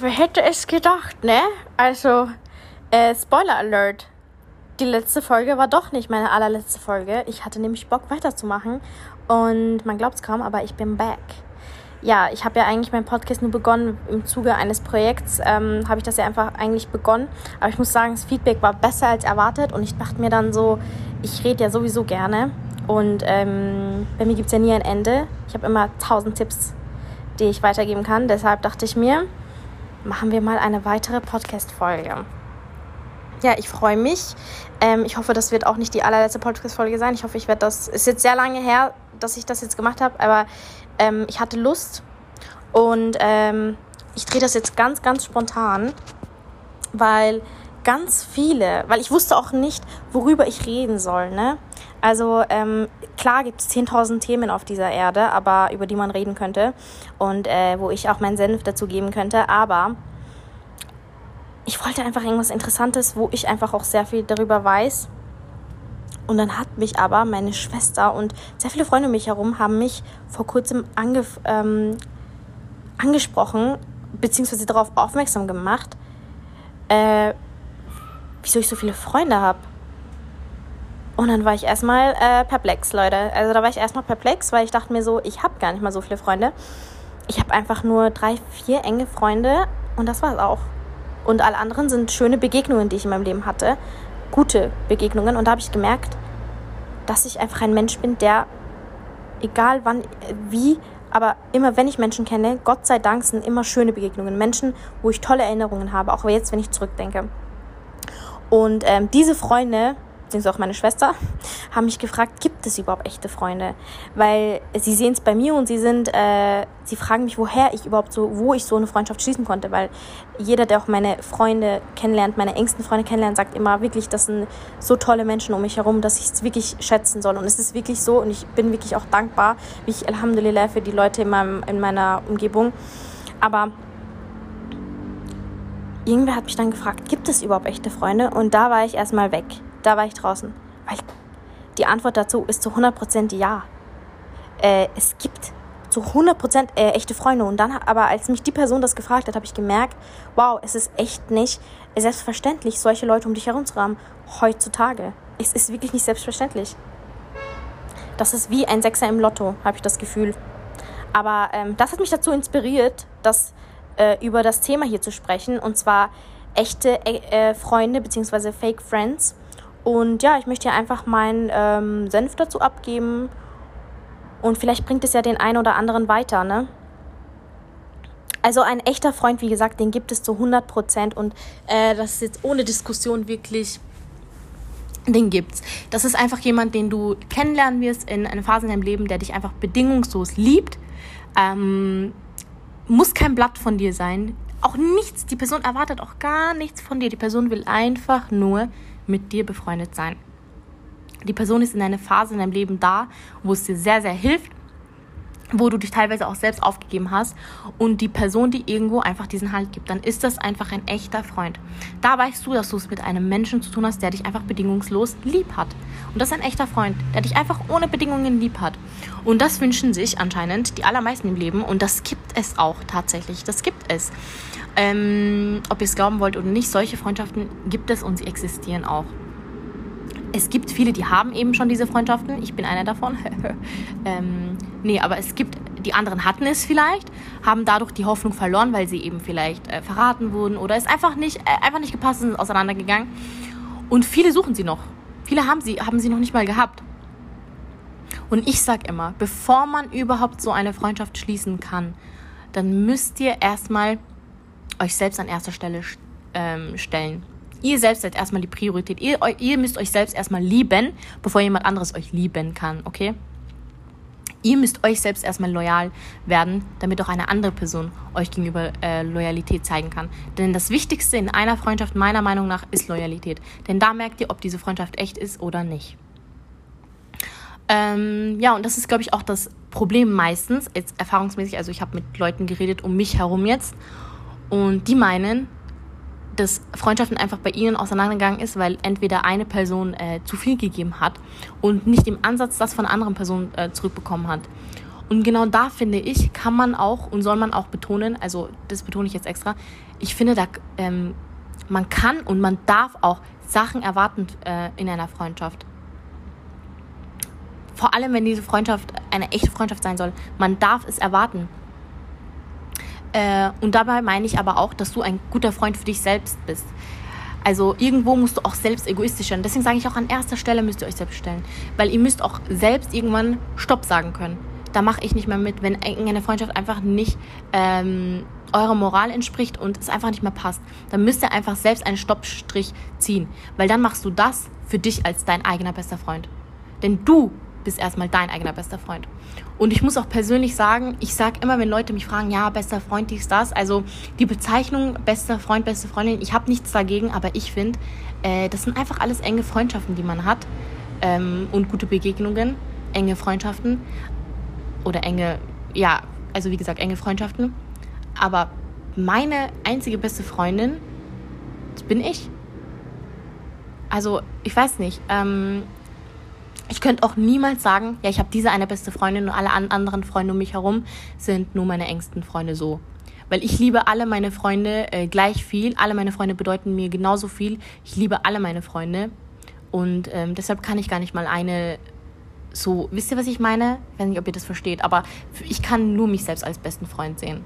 Wer hätte es gedacht, ne? Also, äh, Spoiler Alert. Die letzte Folge war doch nicht meine allerletzte Folge. Ich hatte nämlich Bock weiterzumachen. Und man glaubt es kaum, aber ich bin back. Ja, ich habe ja eigentlich meinen Podcast nur begonnen im Zuge eines Projekts. Ähm, habe ich das ja einfach eigentlich begonnen. Aber ich muss sagen, das Feedback war besser als erwartet. Und ich dachte mir dann so, ich rede ja sowieso gerne. Und ähm, bei mir gibt es ja nie ein Ende. Ich habe immer tausend Tipps, die ich weitergeben kann. Deshalb dachte ich mir, machen wir mal eine weitere Podcast-Folge. Ja, ich freue mich. Ähm, ich hoffe, das wird auch nicht die allerletzte Podcast-Folge sein. Ich hoffe, ich werde das. Ist jetzt sehr lange her, dass ich das jetzt gemacht habe, aber ähm, ich hatte Lust und ähm, ich drehe das jetzt ganz, ganz spontan, weil ganz viele, weil ich wusste auch nicht, worüber ich reden soll. Ne? Also ähm, klar gibt es 10.000 Themen auf dieser Erde, aber über die man reden könnte und äh, wo ich auch meinen Senf dazu geben könnte. Aber ich wollte einfach irgendwas Interessantes, wo ich einfach auch sehr viel darüber weiß. Und dann hat mich aber meine Schwester und sehr viele Freunde um mich herum haben mich vor kurzem ähm, angesprochen, beziehungsweise darauf aufmerksam gemacht, äh, wieso ich so viele Freunde habe. Und dann war ich erstmal äh, perplex, Leute. Also da war ich erstmal perplex, weil ich dachte mir so, ich habe gar nicht mal so viele Freunde. Ich habe einfach nur drei, vier enge Freunde und das war es auch. Und alle anderen sind schöne Begegnungen, die ich in meinem Leben hatte. Gute Begegnungen. Und da habe ich gemerkt, dass ich einfach ein Mensch bin, der, egal wann, wie, aber immer wenn ich Menschen kenne, Gott sei Dank sind immer schöne Begegnungen. Menschen, wo ich tolle Erinnerungen habe, auch jetzt, wenn ich zurückdenke. Und ähm, diese Freunde, beziehungsweise auch meine Schwester, haben mich gefragt, gibt es überhaupt echte Freunde? Weil sie sehen es bei mir und sie sind, äh, sie fragen mich, woher ich überhaupt so, wo ich so eine Freundschaft schließen konnte, weil jeder, der auch meine Freunde kennenlernt, meine engsten Freunde kennenlernt, sagt immer wirklich, das sind so tolle Menschen um mich herum, dass ich es wirklich schätzen soll. Und es ist wirklich so und ich bin wirklich auch dankbar, wie ich Alhamdulillah für die Leute in, meinem, in meiner Umgebung. Aber irgendwer hat mich dann gefragt, gibt es überhaupt echte Freunde? Und da war ich erstmal weg. Da war ich draußen. Weil die Antwort dazu ist zu 100% ja. Äh, es gibt zu 100% äh, echte Freunde. Und dann, aber als mich die Person das gefragt hat, habe ich gemerkt, wow, es ist echt nicht selbstverständlich, solche Leute um dich herum zu haben. Heutzutage. Es ist wirklich nicht selbstverständlich. Das ist wie ein Sechser im Lotto, habe ich das Gefühl. Aber ähm, das hat mich dazu inspiriert, dass äh, über das Thema hier zu sprechen. Und zwar echte äh, Freunde bzw. Fake Friends. Und ja, ich möchte hier einfach meinen ähm, Senf dazu abgeben. Und vielleicht bringt es ja den einen oder anderen weiter, ne? Also ein echter Freund, wie gesagt, den gibt es zu 100 Prozent. Und äh, das ist jetzt ohne Diskussion wirklich den gibt's. Das ist einfach jemand, den du kennenlernen wirst in einer Phase in deinem Leben, der dich einfach bedingungslos liebt, ähm, muss kein Blatt von dir sein. Auch nichts. Die Person erwartet auch gar nichts von dir. Die Person will einfach nur mit dir befreundet sein. Die Person ist in einer Phase in deinem Leben da, wo es dir sehr, sehr hilft, wo du dich teilweise auch selbst aufgegeben hast und die Person, die irgendwo einfach diesen Halt gibt, dann ist das einfach ein echter Freund. Da weißt du, dass du es mit einem Menschen zu tun hast, der dich einfach bedingungslos lieb hat. Und das ist ein echter Freund, der dich einfach ohne Bedingungen lieb hat. Und das wünschen sich anscheinend die allermeisten im Leben und das gibt es auch tatsächlich. Das gibt es. Ähm, ob ihr es glauben wollt oder nicht, solche Freundschaften gibt es und sie existieren auch es gibt viele, die haben eben schon diese Freundschaften. Ich bin einer davon. ähm, nee, aber es gibt, die anderen hatten es vielleicht, haben dadurch die Hoffnung verloren, weil sie eben vielleicht äh, verraten wurden oder es einfach nicht, äh, einfach nicht gepasst sind, auseinandergegangen. Und viele suchen sie noch. Viele haben sie, haben sie noch nicht mal gehabt. Und ich sag immer, bevor man überhaupt so eine Freundschaft schließen kann, dann müsst ihr erstmal euch selbst an erster Stelle ähm, stellen. Ihr selbst seid erstmal die Priorität. Ihr, ihr müsst euch selbst erstmal lieben, bevor jemand anderes euch lieben kann, okay? Ihr müsst euch selbst erstmal loyal werden, damit auch eine andere Person euch gegenüber äh, Loyalität zeigen kann. Denn das Wichtigste in einer Freundschaft meiner Meinung nach ist Loyalität. Denn da merkt ihr, ob diese Freundschaft echt ist oder nicht. Ähm, ja, und das ist, glaube ich, auch das Problem meistens, jetzt erfahrungsmäßig. Also ich habe mit Leuten geredet um mich herum jetzt. Und die meinen, dass Freundschaften einfach bei ihnen auseinandergegangen ist, weil entweder eine Person äh, zu viel gegeben hat und nicht im Ansatz das von anderen Person äh, zurückbekommen hat. Und Und genau da finde ich, kann man auch und soll man auch betonen, also das betone ich jetzt extra, ich finde, da, ähm, man kann und man darf auch Sachen erwarten äh, in einer Freundschaft. Vor allem, wenn diese Freundschaft eine echte Freundschaft sein soll. Man darf es erwarten. Äh, und dabei meine ich aber auch, dass du ein guter Freund für dich selbst bist. Also irgendwo musst du auch selbst egoistisch sein. Deswegen sage ich auch an erster Stelle müsst ihr euch selbst stellen. Weil ihr müsst auch selbst irgendwann Stopp sagen können. Da mache ich nicht mehr mit, wenn eine Freundschaft einfach nicht ähm, eurer Moral entspricht und es einfach nicht mehr passt. Dann müsst ihr einfach selbst einen Stoppstrich ziehen. Weil dann machst du das für dich als dein eigener bester Freund. Denn du bist erstmal dein eigener bester Freund. Und ich muss auch persönlich sagen, ich sage immer, wenn Leute mich fragen, ja, bester Freund, dies, das, also die Bezeichnung bester Freund, beste Freundin, ich habe nichts dagegen, aber ich finde, äh, das sind einfach alles enge Freundschaften, die man hat ähm, und gute Begegnungen, enge Freundschaften oder enge, ja, also wie gesagt, enge Freundschaften. Aber meine einzige beste Freundin bin ich. Also, ich weiß nicht. Ähm, ich könnte auch niemals sagen, ja, ich habe diese eine beste Freundin und alle anderen Freunde um mich herum sind nur meine engsten Freunde so. Weil ich liebe alle meine Freunde äh, gleich viel. Alle meine Freunde bedeuten mir genauso viel. Ich liebe alle meine Freunde. Und ähm, deshalb kann ich gar nicht mal eine so, wisst ihr, was ich meine? Ich weiß nicht, ob ihr das versteht, aber ich kann nur mich selbst als besten Freund sehen.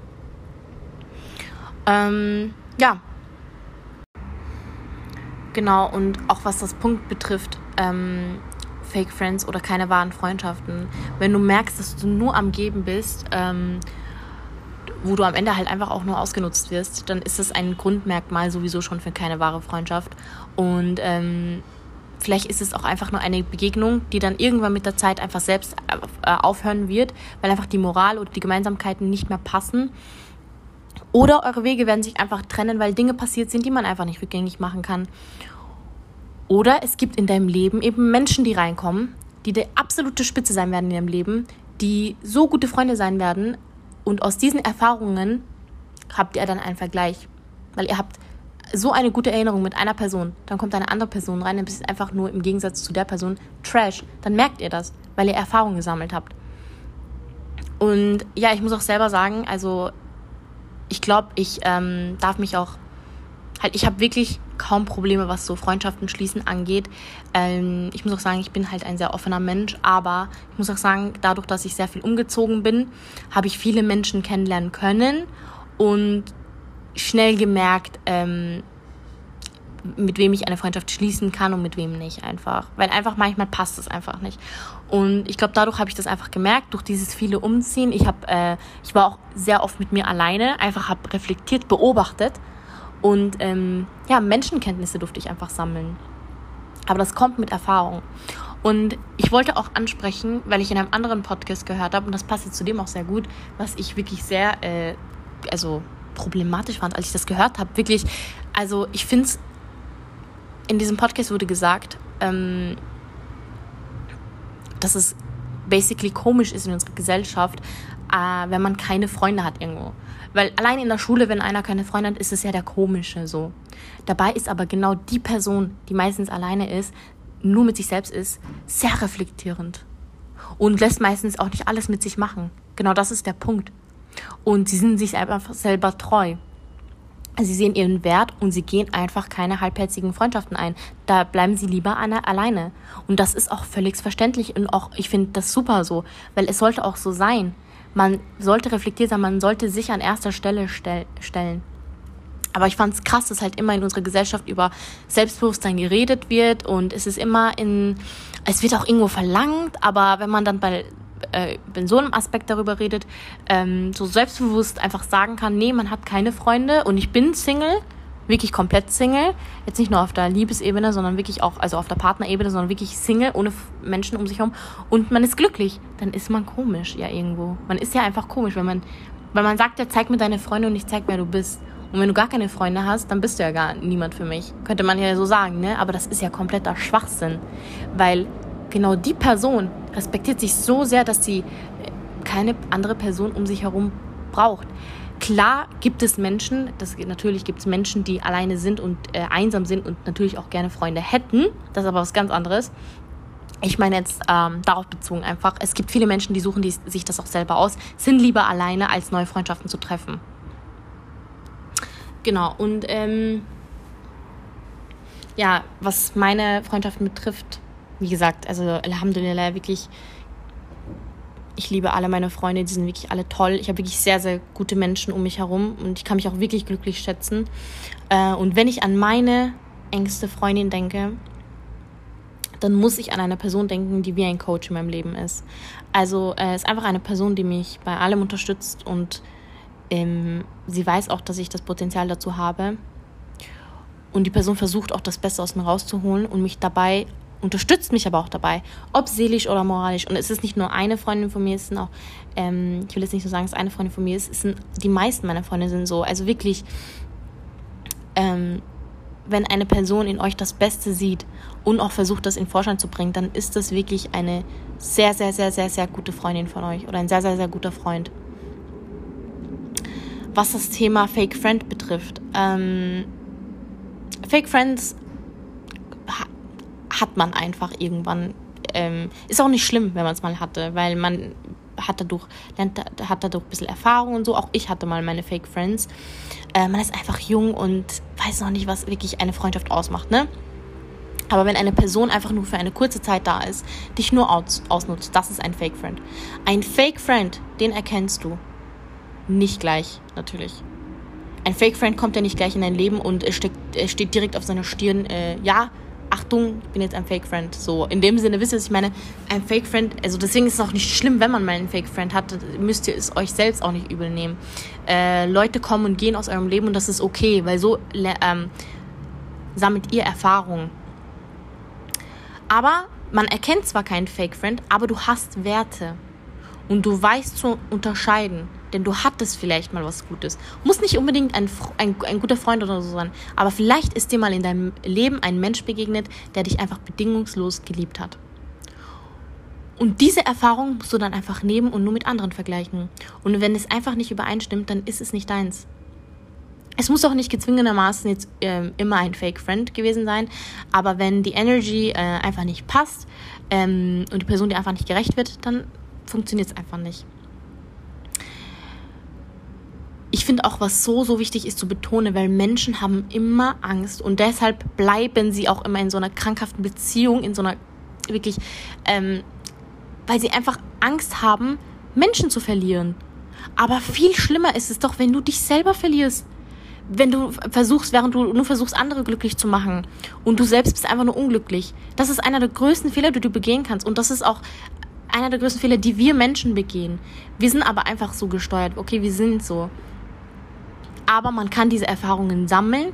Ähm, ja. Genau, und auch was das Punkt betrifft, ähm, Fake Friends oder keine wahren Freundschaften. Wenn du merkst, dass du nur am Geben bist, ähm, wo du am Ende halt einfach auch nur ausgenutzt wirst, dann ist das ein Grundmerkmal sowieso schon für keine wahre Freundschaft. Und ähm, vielleicht ist es auch einfach nur eine Begegnung, die dann irgendwann mit der Zeit einfach selbst äh, aufhören wird, weil einfach die Moral oder die Gemeinsamkeiten nicht mehr passen. Oder eure Wege werden sich einfach trennen, weil Dinge passiert sind, die man einfach nicht rückgängig machen kann. Oder es gibt in deinem Leben eben Menschen, die reinkommen, die die absolute Spitze sein werden in deinem Leben, die so gute Freunde sein werden. Und aus diesen Erfahrungen habt ihr dann einen Vergleich. Weil ihr habt so eine gute Erinnerung mit einer Person, dann kommt eine andere Person rein, dann bist du einfach nur im Gegensatz zu der Person Trash. Dann merkt ihr das, weil ihr Erfahrungen gesammelt habt. Und ja, ich muss auch selber sagen, also ich glaube, ich ähm, darf mich auch halt, ich habe wirklich kaum Probleme, was so Freundschaften schließen angeht. Ähm, ich muss auch sagen, ich bin halt ein sehr offener Mensch, aber ich muss auch sagen, dadurch, dass ich sehr viel umgezogen bin, habe ich viele Menschen kennenlernen können und schnell gemerkt, ähm, mit wem ich eine Freundschaft schließen kann und mit wem nicht einfach. Weil einfach manchmal passt es einfach nicht. Und ich glaube, dadurch habe ich das einfach gemerkt, durch dieses viele Umziehen. Ich, hab, äh, ich war auch sehr oft mit mir alleine, einfach habe reflektiert, beobachtet und ähm, ja, Menschenkenntnisse durfte ich einfach sammeln. Aber das kommt mit Erfahrung. Und ich wollte auch ansprechen, weil ich in einem anderen Podcast gehört habe, und das passt jetzt zu dem auch sehr gut, was ich wirklich sehr, äh, also problematisch fand, als ich das gehört habe. Wirklich, also ich finde es, in diesem Podcast wurde gesagt, ähm, dass es basically komisch ist in unserer Gesellschaft, äh, wenn man keine Freunde hat irgendwo. Weil allein in der Schule, wenn einer keine Freunde hat, ist es ja der komische so. Dabei ist aber genau die Person, die meistens alleine ist, nur mit sich selbst ist, sehr reflektierend. Und lässt meistens auch nicht alles mit sich machen. Genau das ist der Punkt. Und sie sind sich einfach selber treu. Sie sehen ihren Wert und sie gehen einfach keine halbherzigen Freundschaften ein. Da bleiben sie lieber alleine. Und das ist auch völlig verständlich und auch, ich finde das super so, weil es sollte auch so sein man sollte reflektiert sein, man sollte sich an erster Stelle stell stellen. Aber ich fand es krass, dass halt immer in unserer Gesellschaft über Selbstbewusstsein geredet wird und es ist immer in, es wird auch irgendwo verlangt, aber wenn man dann bei, äh, so einem Aspekt darüber redet, ähm, so selbstbewusst einfach sagen kann, nee, man hat keine Freunde und ich bin Single, wirklich komplett Single. Jetzt nicht nur auf der Liebesebene, sondern wirklich auch, also auf der Partnerebene, sondern wirklich Single, ohne Menschen um sich herum. Und man ist glücklich. Dann ist man komisch, ja, irgendwo. Man ist ja einfach komisch, wenn man, weil man sagt ja, zeig mir deine Freunde und ich zeig, wer du bist. Und wenn du gar keine Freunde hast, dann bist du ja gar niemand für mich. Könnte man ja so sagen, ne? Aber das ist ja kompletter Schwachsinn. Weil genau die Person respektiert sich so sehr, dass sie keine andere Person um sich herum braucht. Klar gibt es Menschen, das, natürlich gibt es Menschen, die alleine sind und äh, einsam sind und natürlich auch gerne Freunde hätten. Das ist aber was ganz anderes. ich meine jetzt ähm, darauf bezogen einfach, es gibt viele Menschen, die suchen die, sich das auch selber aus, sind lieber alleine, als neue Freundschaften zu treffen. Genau, und ähm, ja, was meine Freundschaften betrifft, wie gesagt, also Alhamdulillah, wirklich, ich liebe alle meine Freunde, die sind wirklich alle toll. Ich habe wirklich sehr, sehr gute Menschen um mich herum und ich kann mich auch wirklich glücklich schätzen. Äh, und wenn ich an meine engste Freundin denke, dann muss ich an eine Person denken, die wie ein Coach in meinem Leben ist. Also es äh, ist einfach eine Person, die mich bei allem unterstützt und ähm, sie weiß auch, dass ich das Potenzial dazu habe. Und die Person versucht auch das Beste aus mir rauszuholen und mich dabei unterstützt mich aber auch dabei, ob seelisch oder moralisch. Und es ist nicht nur eine Freundin von mir, es sind auch, ähm, ich will jetzt nicht so sagen, dass eine Freundin von mir ist, es sind die meisten meiner Freunde sind so. Also wirklich, ähm, wenn eine Person in euch das Beste sieht und auch versucht, das in Vorstand zu bringen, dann ist das wirklich eine sehr, sehr, sehr, sehr, sehr gute Freundin von euch oder ein sehr, sehr, sehr guter Freund. Was das Thema Fake Friend betrifft, ähm, Fake Friends hat man einfach irgendwann. Ähm, ist auch nicht schlimm, wenn man es mal hatte, weil man hat dadurch, lernt, hat dadurch ein bisschen Erfahrung und so. Auch ich hatte mal meine Fake Friends. Äh, man ist einfach jung und weiß noch nicht, was wirklich eine Freundschaft ausmacht, ne? Aber wenn eine Person einfach nur für eine kurze Zeit da ist, dich nur aus, ausnutzt, das ist ein Fake Friend. Ein Fake Friend, den erkennst du. Nicht gleich, natürlich. Ein Fake Friend kommt ja nicht gleich in dein Leben und steht, steht direkt auf seiner Stirn, äh, ja, Achtung, ich bin jetzt ein Fake Friend. So, in dem Sinne, wisst ihr, was ich meine? Ein Fake Friend, also deswegen ist es auch nicht schlimm, wenn man mal einen Fake Friend hat, müsst ihr es euch selbst auch nicht übel nehmen. Äh, Leute kommen und gehen aus eurem Leben und das ist okay, weil so ähm, sammelt ihr Erfahrung. Aber man erkennt zwar keinen Fake Friend, aber du hast Werte. Und du weißt zu unterscheiden denn du hattest vielleicht mal was Gutes. Muss nicht unbedingt ein, ein, ein guter Freund oder so sein, aber vielleicht ist dir mal in deinem Leben ein Mensch begegnet, der dich einfach bedingungslos geliebt hat. Und diese Erfahrung musst du dann einfach nehmen und nur mit anderen vergleichen. Und wenn es einfach nicht übereinstimmt, dann ist es nicht deins. Es muss auch nicht gezwungenermaßen jetzt äh, immer ein Fake Friend gewesen sein, aber wenn die Energy äh, einfach nicht passt ähm, und die Person dir einfach nicht gerecht wird, dann funktioniert es einfach nicht ich finde auch, was so, so wichtig ist zu betonen, weil Menschen haben immer Angst und deshalb bleiben sie auch immer in so einer krankhaften Beziehung, in so einer wirklich, ähm, weil sie einfach Angst haben, Menschen zu verlieren. Aber viel schlimmer ist es doch, wenn du dich selber verlierst. Wenn du versuchst, während du nur versuchst, andere glücklich zu machen und du selbst bist einfach nur unglücklich. Das ist einer der größten Fehler, die du begehen kannst. Und das ist auch einer der größten Fehler, die wir Menschen begehen. Wir sind aber einfach so gesteuert. Okay, wir sind so aber man kann diese Erfahrungen sammeln.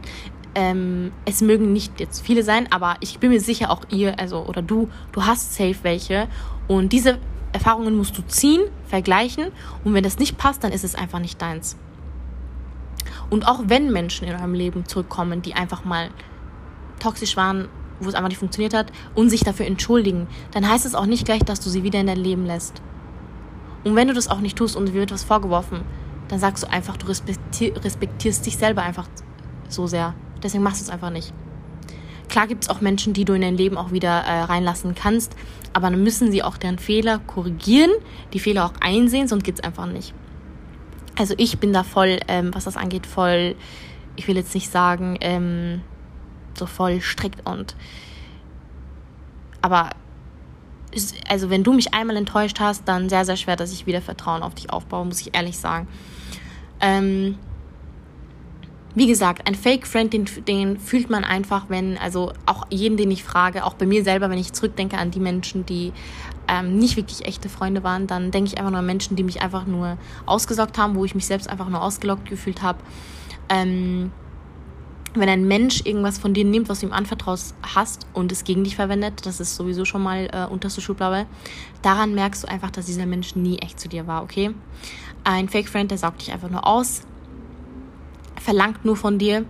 Ähm, es mögen nicht jetzt viele sein, aber ich bin mir sicher, auch ihr, also oder du, du hast safe welche. Und diese Erfahrungen musst du ziehen, vergleichen. Und wenn das nicht passt, dann ist es einfach nicht deins. Und auch wenn Menschen in eurem Leben zurückkommen, die einfach mal toxisch waren, wo es einfach nicht funktioniert hat, und sich dafür entschuldigen, dann heißt es auch nicht gleich, dass du sie wieder in dein Leben lässt. Und wenn du das auch nicht tust und dir wird was vorgeworfen, dann sagst du einfach, du respektierst dich selber einfach so sehr. Deswegen machst du es einfach nicht. Klar gibt es auch Menschen, die du in dein Leben auch wieder äh, reinlassen kannst, aber dann müssen sie auch deren Fehler korrigieren, die Fehler auch einsehen, sonst geht es einfach nicht. Also ich bin da voll, ähm, was das angeht, voll, ich will jetzt nicht sagen, ähm, so voll strikt und aber also wenn du mich einmal enttäuscht hast, dann sehr, sehr schwer, dass ich wieder Vertrauen auf dich aufbaue, muss ich ehrlich sagen. Ähm, wie gesagt, ein Fake Friend, den, den fühlt man einfach, wenn, also auch jeden, den ich frage, auch bei mir selber, wenn ich zurückdenke an die Menschen, die ähm, nicht wirklich echte Freunde waren, dann denke ich einfach nur an Menschen, die mich einfach nur ausgesaugt haben, wo ich mich selbst einfach nur ausgelockt gefühlt habe. Ähm, wenn ein Mensch irgendwas von dir nimmt, was du ihm anvertraut hast und es gegen dich verwendet, das ist sowieso schon mal äh, unterste Schublade, daran merkst du einfach, dass dieser Mensch nie echt zu dir war, okay? Ein Fake Friend, der saugt dich einfach nur aus, verlangt nur von dir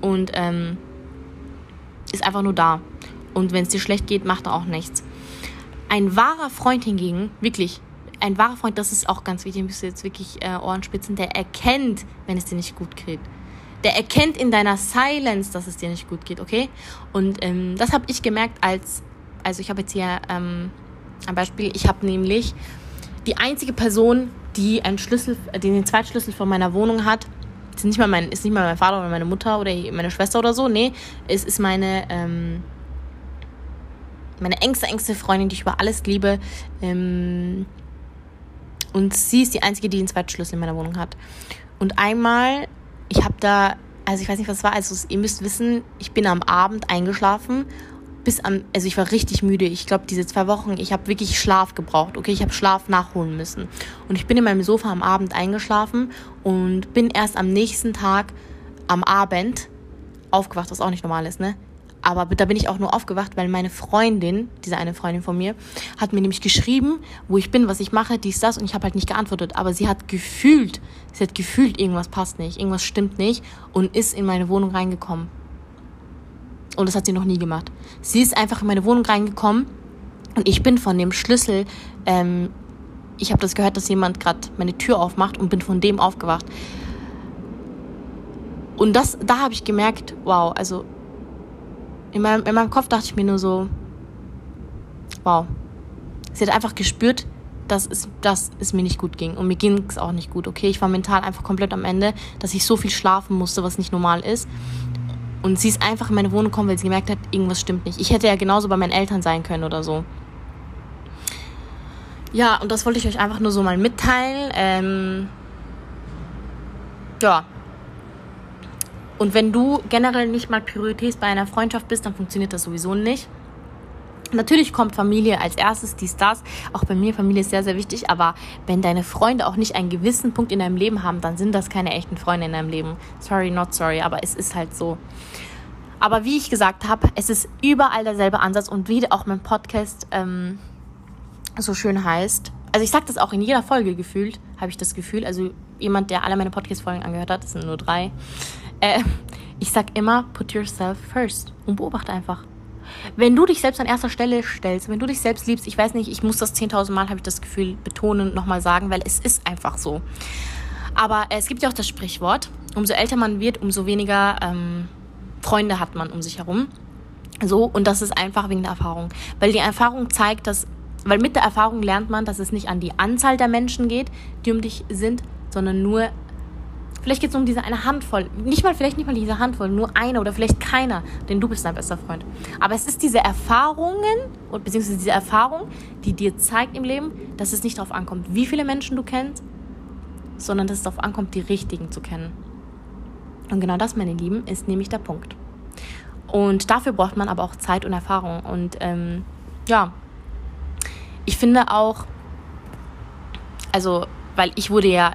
und ähm, ist einfach nur da. Und wenn es dir schlecht geht, macht er auch nichts. Ein wahrer Freund hingegen, wirklich, ein wahrer Freund, das ist auch ganz wichtig, müsst ihr jetzt wirklich äh, Ohrenspitzen, der erkennt, wenn es dir nicht gut geht der erkennt in deiner Silence, dass es dir nicht gut geht, okay? Und ähm, das habe ich gemerkt, als also ich habe jetzt hier ähm, ein Beispiel. Ich habe nämlich die einzige Person, die einen Schlüssel, äh, den Zweitschlüssel von meiner Wohnung hat, ist nicht mal mein, ist nicht mal mein Vater oder meine Mutter oder meine Schwester oder so. Nee, es ist meine, ähm, meine engste, engste Freundin, die ich über alles liebe. Ähm, und sie ist die einzige, die den Zweitschlüssel in meiner Wohnung hat. Und einmal, ich habe da, also ich weiß nicht, was es war, also ihr müsst wissen, ich bin am Abend eingeschlafen bis am, also ich war richtig müde. Ich glaube, diese zwei Wochen, ich habe wirklich Schlaf gebraucht. Okay, ich habe Schlaf nachholen müssen. Und ich bin in meinem Sofa am Abend eingeschlafen und bin erst am nächsten Tag am Abend aufgewacht, was auch nicht normal ist, ne? Aber da bin ich auch nur aufgewacht, weil meine Freundin, diese eine Freundin von mir, hat mir nämlich geschrieben, wo ich bin, was ich mache, dies, das, und ich habe halt nicht geantwortet. Aber sie hat gefühlt, sie hat gefühlt, irgendwas passt nicht, irgendwas stimmt nicht und ist in meine Wohnung reingekommen. Und das hat sie noch nie gemacht. Sie ist einfach in meine Wohnung reingekommen und ich bin von dem Schlüssel, ähm, ich habe das gehört, dass jemand gerade meine Tür aufmacht und bin von dem aufgewacht. Und das, da habe ich gemerkt, wow, also in meinem, in meinem Kopf dachte ich mir nur so, wow. Sie hat einfach gespürt, dass es, dass es mir nicht gut ging. Und mir ging es auch nicht gut, okay? Ich war mental einfach komplett am Ende, dass ich so viel schlafen musste, was nicht normal ist. Und sie ist einfach in meine Wohnung gekommen, weil sie gemerkt hat, irgendwas stimmt nicht. Ich hätte ja genauso bei meinen Eltern sein können oder so. Ja, und das wollte ich euch einfach nur so mal mitteilen. Ähm, ja. Und wenn du generell nicht mal Priorität bei einer Freundschaft bist, dann funktioniert das sowieso nicht. Natürlich kommt Familie als erstes, dies, das. Auch bei mir, Familie ist sehr, sehr wichtig. Aber wenn deine Freunde auch nicht einen gewissen Punkt in deinem Leben haben, dann sind das keine echten Freunde in deinem Leben. Sorry, not sorry, aber es ist halt so. Aber wie ich gesagt habe, es ist überall derselbe Ansatz und wie auch mein Podcast ähm, so schön heißt. Also ich sage das auch in jeder Folge gefühlt, habe ich das Gefühl. Also jemand, der alle meine Podcast-Folgen angehört hat, das sind nur drei. Äh, ich sag immer, put yourself first und beobachte einfach. Wenn du dich selbst an erster Stelle stellst, wenn du dich selbst liebst, ich weiß nicht, ich muss das 10.000 Mal, habe ich das Gefühl, betonen nochmal sagen, weil es ist einfach so. Aber es gibt ja auch das Sprichwort, umso älter man wird, umso weniger ähm, Freunde hat man um sich herum. So, und das ist einfach wegen der Erfahrung. Weil die Erfahrung zeigt, dass, weil mit der Erfahrung lernt man, dass es nicht an die Anzahl der Menschen geht, die um dich sind, sondern nur Vielleicht geht es um diese eine Handvoll. Nicht mal, vielleicht nicht mal diese Handvoll, nur eine oder vielleicht keiner, denn du bist dein bester Freund. Aber es ist diese Erfahrungen, beziehungsweise diese Erfahrung, die dir zeigt im Leben, dass es nicht darauf ankommt, wie viele Menschen du kennst, sondern dass es darauf ankommt, die richtigen zu kennen. Und genau das, meine Lieben, ist nämlich der Punkt. Und dafür braucht man aber auch Zeit und Erfahrung. Und ähm, ja, ich finde auch, also, weil ich wurde ja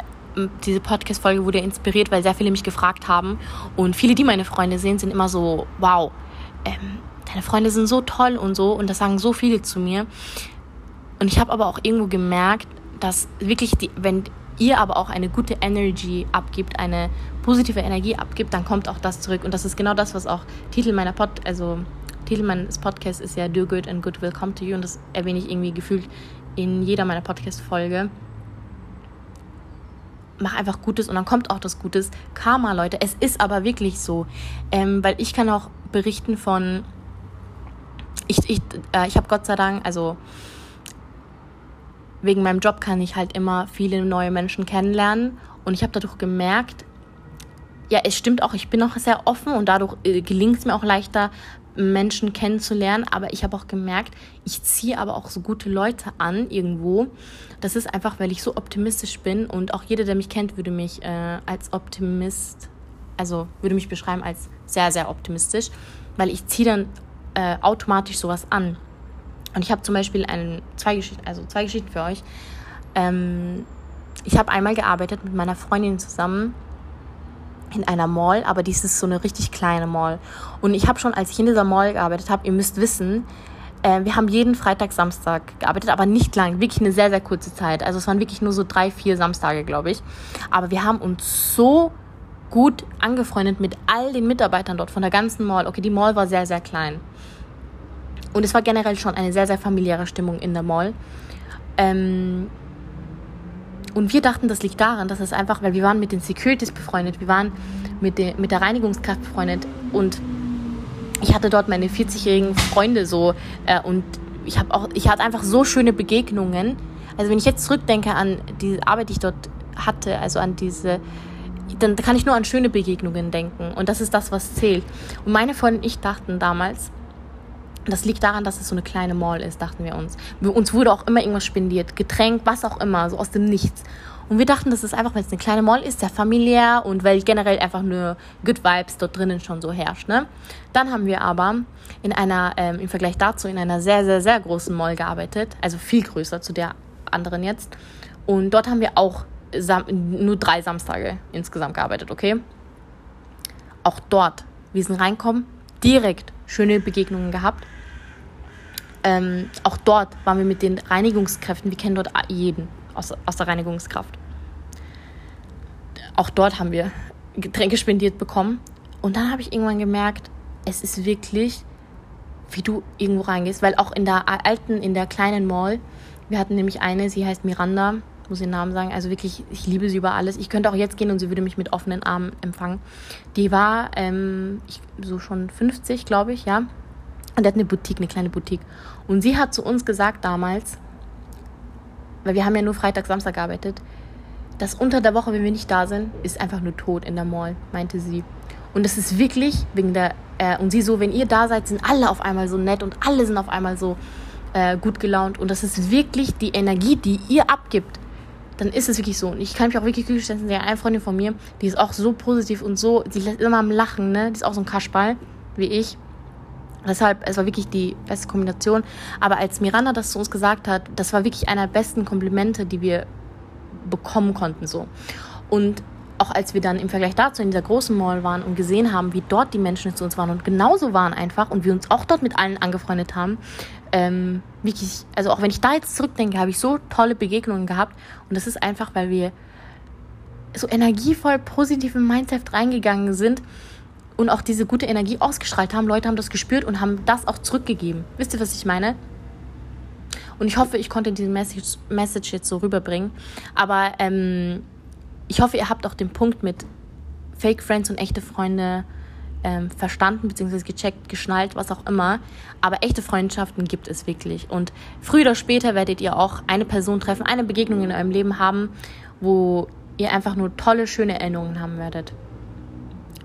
diese Podcast-Folge wurde inspiriert, weil sehr viele mich gefragt haben. Und viele, die meine Freunde sehen, sind immer so, wow, ähm, deine Freunde sind so toll und so. Und das sagen so viele zu mir. Und ich habe aber auch irgendwo gemerkt, dass wirklich, die, wenn ihr aber auch eine gute Energy abgibt, eine positive Energie abgibt, dann kommt auch das zurück. Und das ist genau das, was auch Titel meiner Pod, also Titel meines Podcasts ist ja Do Good and Good Will Come to You. Und das erwähne ich irgendwie gefühlt in jeder meiner Podcast-Folge mach einfach Gutes und dann kommt auch das Gutes. Karma, Leute, es ist aber wirklich so. Ähm, weil ich kann auch berichten von, ich, ich, äh, ich habe Gott sei Dank, also wegen meinem Job kann ich halt immer viele neue Menschen kennenlernen und ich habe dadurch gemerkt, ja, es stimmt auch, ich bin auch sehr offen und dadurch äh, gelingt es mir auch leichter, Menschen kennenzulernen, aber ich habe auch gemerkt, ich ziehe aber auch so gute Leute an irgendwo. Das ist einfach, weil ich so optimistisch bin und auch jeder, der mich kennt, würde mich äh, als Optimist, also würde mich beschreiben als sehr, sehr optimistisch, weil ich ziehe dann äh, automatisch sowas an. Und ich habe zum Beispiel ein, zwei, Geschichten, also zwei Geschichten für euch. Ähm, ich habe einmal gearbeitet mit meiner Freundin zusammen in einer Mall, aber dies ist so eine richtig kleine Mall. Und ich habe schon, als ich in dieser Mall gearbeitet habe, ihr müsst wissen, äh, wir haben jeden Freitag, Samstag gearbeitet, aber nicht lang, wirklich eine sehr, sehr kurze Zeit. Also es waren wirklich nur so drei, vier Samstage, glaube ich. Aber wir haben uns so gut angefreundet mit all den Mitarbeitern dort von der ganzen Mall. Okay, die Mall war sehr, sehr klein. Und es war generell schon eine sehr, sehr familiäre Stimmung in der Mall. Ähm, und wir dachten, das liegt daran, dass es einfach, weil wir waren mit den Securities befreundet, wir waren mit, de, mit der Reinigungskraft befreundet und ich hatte dort meine 40-jährigen Freunde so äh, und ich habe auch, ich hatte einfach so schöne Begegnungen. Also wenn ich jetzt zurückdenke an die Arbeit, die ich dort hatte, also an diese, dann kann ich nur an schöne Begegnungen denken. Und das ist das, was zählt. Und meine Freundin und ich dachten damals, das liegt daran, dass es so eine kleine Mall ist, dachten wir uns. Uns wurde auch immer irgendwas spendiert, Getränk, was auch immer, so aus dem Nichts. Und wir dachten, das ist einfach, weil es eine kleine Mall ist, sehr familiär und weil generell einfach nur Good Vibes dort drinnen schon so herrscht. Ne? Dann haben wir aber in einer, ähm, im Vergleich dazu, in einer sehr, sehr, sehr großen Mall gearbeitet, also viel größer zu der anderen jetzt. Und dort haben wir auch nur drei Samstage insgesamt gearbeitet, okay? Auch dort, wir sind reinkommen, direkt schöne Begegnungen gehabt. Ähm, auch dort waren wir mit den Reinigungskräften, wir kennen dort jeden aus, aus der Reinigungskraft. Auch dort haben wir Getränke spendiert bekommen. Und dann habe ich irgendwann gemerkt, es ist wirklich, wie du irgendwo reingehst, weil auch in der alten, in der kleinen Mall, wir hatten nämlich eine, sie heißt Miranda, muss den Namen sagen, also wirklich, ich liebe sie über alles. Ich könnte auch jetzt gehen und sie würde mich mit offenen Armen empfangen. Die war ähm, ich, so schon 50, glaube ich, ja. Und die hat eine Boutique, eine kleine Boutique. Und sie hat zu uns gesagt damals, weil wir haben ja nur Freitag, Samstag gearbeitet, dass unter der Woche, wenn wir nicht da sind, ist einfach nur tot in der Mall, meinte sie. Und das ist wirklich wegen der, äh, und sie so, wenn ihr da seid, sind alle auf einmal so nett und alle sind auf einmal so äh, gut gelaunt. Und das ist wirklich die Energie, die ihr abgibt. Dann ist es wirklich so. Und ich kann mich auch wirklich glücklich stellen, eine Freundin von mir, die ist auch so positiv und so, die ist immer am Lachen, ne? Die ist auch so ein Kaschball, wie ich. Deshalb, es war wirklich die beste Kombination. Aber als Miranda das zu uns gesagt hat, das war wirklich einer der besten Komplimente, die wir bekommen konnten. So. Und auch als wir dann im Vergleich dazu in dieser großen Mall waren und gesehen haben, wie dort die Menschen zu uns waren und genauso waren einfach und wir uns auch dort mit allen angefreundet haben, ähm, wirklich, also auch wenn ich da jetzt zurückdenke, habe ich so tolle Begegnungen gehabt und das ist einfach, weil wir so energievoll positiv im Mindset reingegangen sind und auch diese gute Energie ausgestrahlt haben. Leute haben das gespürt und haben das auch zurückgegeben. Wisst ihr, was ich meine? Und ich hoffe, ich konnte diese Message, Message jetzt so rüberbringen. Aber ähm, ich hoffe, ihr habt auch den Punkt mit Fake Friends und echte Freunde ähm, verstanden, beziehungsweise gecheckt, geschnallt, was auch immer. Aber echte Freundschaften gibt es wirklich. Und früher oder später werdet ihr auch eine Person treffen, eine Begegnung in eurem Leben haben, wo ihr einfach nur tolle, schöne Erinnerungen haben werdet.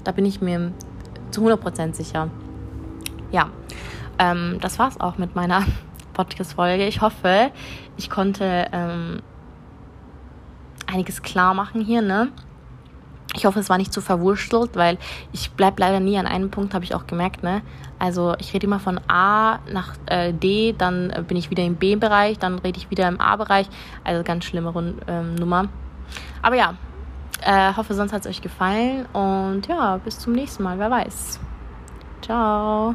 Da bin ich mir zu 100% sicher. Ja, ähm, das war's auch mit meiner Podcast-Folge. Ich hoffe, ich konnte ähm, einiges klar machen hier, ne? Ich hoffe, es war nicht zu verwurstelt, weil ich bleibe leider nie an einem Punkt, habe ich auch gemerkt, ne? Also ich rede immer von A nach äh, D, dann äh, bin ich wieder im B-Bereich, dann rede ich wieder im A-Bereich. Also ganz schlimme Rund ähm, Nummer. Aber ja, äh, hoffe, sonst hat es euch gefallen und ja, bis zum nächsten Mal, wer weiß. Ciao.